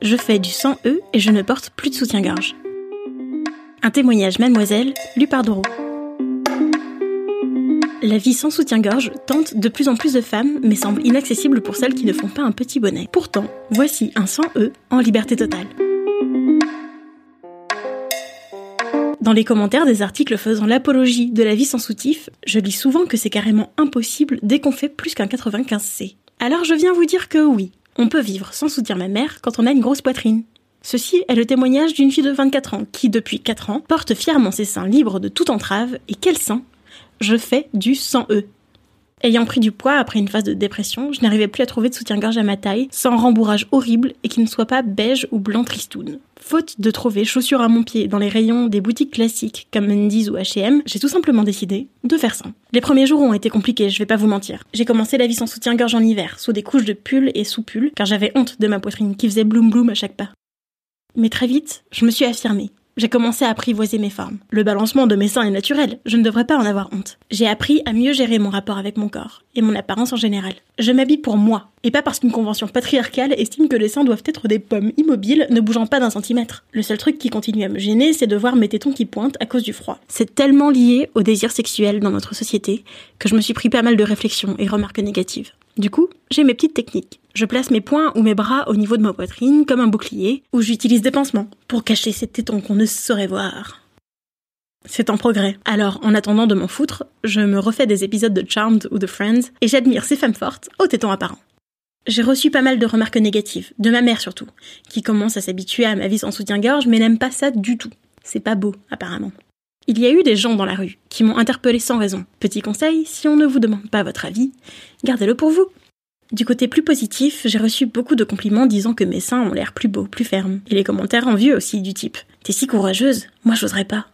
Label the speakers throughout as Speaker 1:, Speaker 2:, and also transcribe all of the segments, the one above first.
Speaker 1: Je fais du 100E et je ne porte plus de soutien-gorge. Un témoignage Mademoiselle, lu par Doro. La vie sans soutien-gorge tente de plus en plus de femmes, mais semble inaccessible pour celles qui ne font pas un petit bonnet. Pourtant, voici un 100E en liberté totale. Dans les commentaires des articles faisant l'apologie de la vie sans soutif, je lis souvent que c'est carrément impossible dès qu'on fait plus qu'un 95C. Alors je viens vous dire que oui, on peut vivre sans soutien mammaire quand on a une grosse poitrine. Ceci est le témoignage d'une fille de 24 ans qui, depuis 4 ans, porte fièrement ses seins libres de toute entrave, et quel sein Je fais du 100E. Ayant pris du poids après une phase de dépression, je n'arrivais plus à trouver de soutien-gorge à ma taille, sans rembourrage horrible et qui ne soit pas beige ou blanc tristoun. Faute de trouver chaussures à mon pied dans les rayons des boutiques classiques comme Mendy's ou H&M, j'ai tout simplement décidé de faire ça. Les premiers jours ont été compliqués, je vais pas vous mentir. J'ai commencé la vie sans soutien-gorge en hiver, sous des couches de pull et sous pull, car j'avais honte de ma poitrine qui faisait bloom bloom à chaque pas. Mais très vite, je me suis affirmée. J'ai commencé à apprivoiser mes formes. Le balancement de mes seins est naturel, je ne devrais pas en avoir honte. J'ai appris à mieux gérer mon rapport avec mon corps, et mon apparence en général. Je m'habille pour moi, et pas parce qu'une convention patriarcale estime que les seins doivent être des pommes immobiles ne bougeant pas d'un centimètre. Le seul truc qui continue à me gêner, c'est de voir mes tétons qui pointent à cause du froid. C'est tellement lié au désir sexuel dans notre société que je me suis pris pas mal de réflexions et remarques négatives. Du coup, j'ai mes petites techniques. Je place mes poings ou mes bras au niveau de ma poitrine comme un bouclier, ou j'utilise des pansements pour cacher ces tétons qu'on ne saurait voir. C'est en progrès. Alors, en attendant de m'en foutre, je me refais des épisodes de Charmed ou de Friends, et j'admire ces femmes fortes aux tétons apparents. J'ai reçu pas mal de remarques négatives, de ma mère surtout, qui commence à s'habituer à ma vie sans soutien-gorge, mais n'aime pas ça du tout. C'est pas beau, apparemment. Il y a eu des gens dans la rue qui m'ont interpellé sans raison. Petit conseil, si on ne vous demande pas votre avis, gardez-le pour vous. Du côté plus positif, j'ai reçu beaucoup de compliments disant que mes seins ont l'air plus beaux, plus fermes. Et les commentaires envieux aussi du type T'es si courageuse, moi j'oserais pas.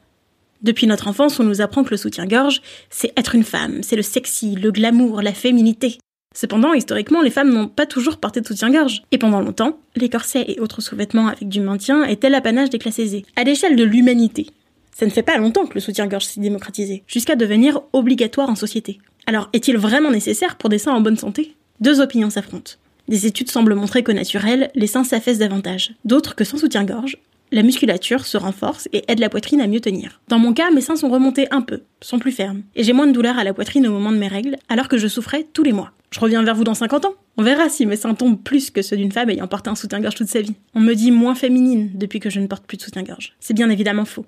Speaker 1: Depuis notre enfance, on nous apprend que le soutien-gorge, c'est être une femme, c'est le sexy, le glamour, la féminité. Cependant, historiquement, les femmes n'ont pas toujours porté de soutien-gorge. Et pendant longtemps, les corsets et autres sous-vêtements avec du maintien étaient l'apanage des classes aisées, à l'échelle de l'humanité. Ça ne fait pas longtemps que le soutien-gorge s'est démocratisé, jusqu'à devenir obligatoire en société. Alors, est-il vraiment nécessaire pour des seins en bonne santé? Deux opinions s'affrontent. Des études semblent montrer qu'au naturel, les seins s'affaissent davantage. D'autres que sans soutien-gorge, la musculature se renforce et aide la poitrine à mieux tenir. Dans mon cas, mes seins sont remontés un peu, sont plus fermes, et j'ai moins de douleur à la poitrine au moment de mes règles, alors que je souffrais tous les mois. Je reviens vers vous dans 50 ans. On verra si mes seins tombent plus que ceux d'une femme ayant porté un soutien-gorge toute sa vie. On me dit moins féminine depuis que je ne porte plus de soutien-gorge. C'est bien évidemment faux.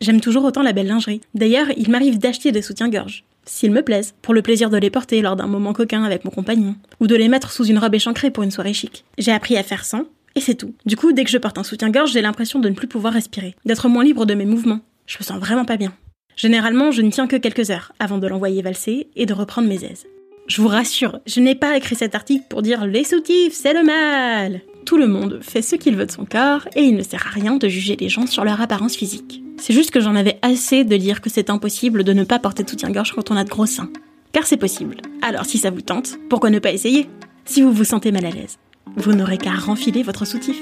Speaker 1: J'aime toujours autant la belle lingerie. D'ailleurs, il m'arrive d'acheter des soutiens-gorge s'ils me plaisent, pour le plaisir de les porter lors d'un moment coquin avec mon compagnon, ou de les mettre sous une robe échancrée pour une soirée chic. J'ai appris à faire sans, et c'est tout. Du coup, dès que je porte un soutien-gorge, j'ai l'impression de ne plus pouvoir respirer, d'être moins libre de mes mouvements. Je me sens vraiment pas bien. Généralement, je ne tiens que quelques heures avant de l'envoyer valser et de reprendre mes aises. Je vous rassure, je n'ai pas écrit cet article pour dire les soutifs, c'est le mal. Tout le monde fait ce qu'il veut de son corps et il ne sert à rien de juger les gens sur leur apparence physique. C'est juste que j'en avais assez de dire que c'est impossible de ne pas porter de soutien-gorge quand on a de gros seins. Car c'est possible. Alors si ça vous tente, pourquoi ne pas essayer? Si vous vous sentez mal à l'aise, vous n'aurez qu'à renfiler votre soutif.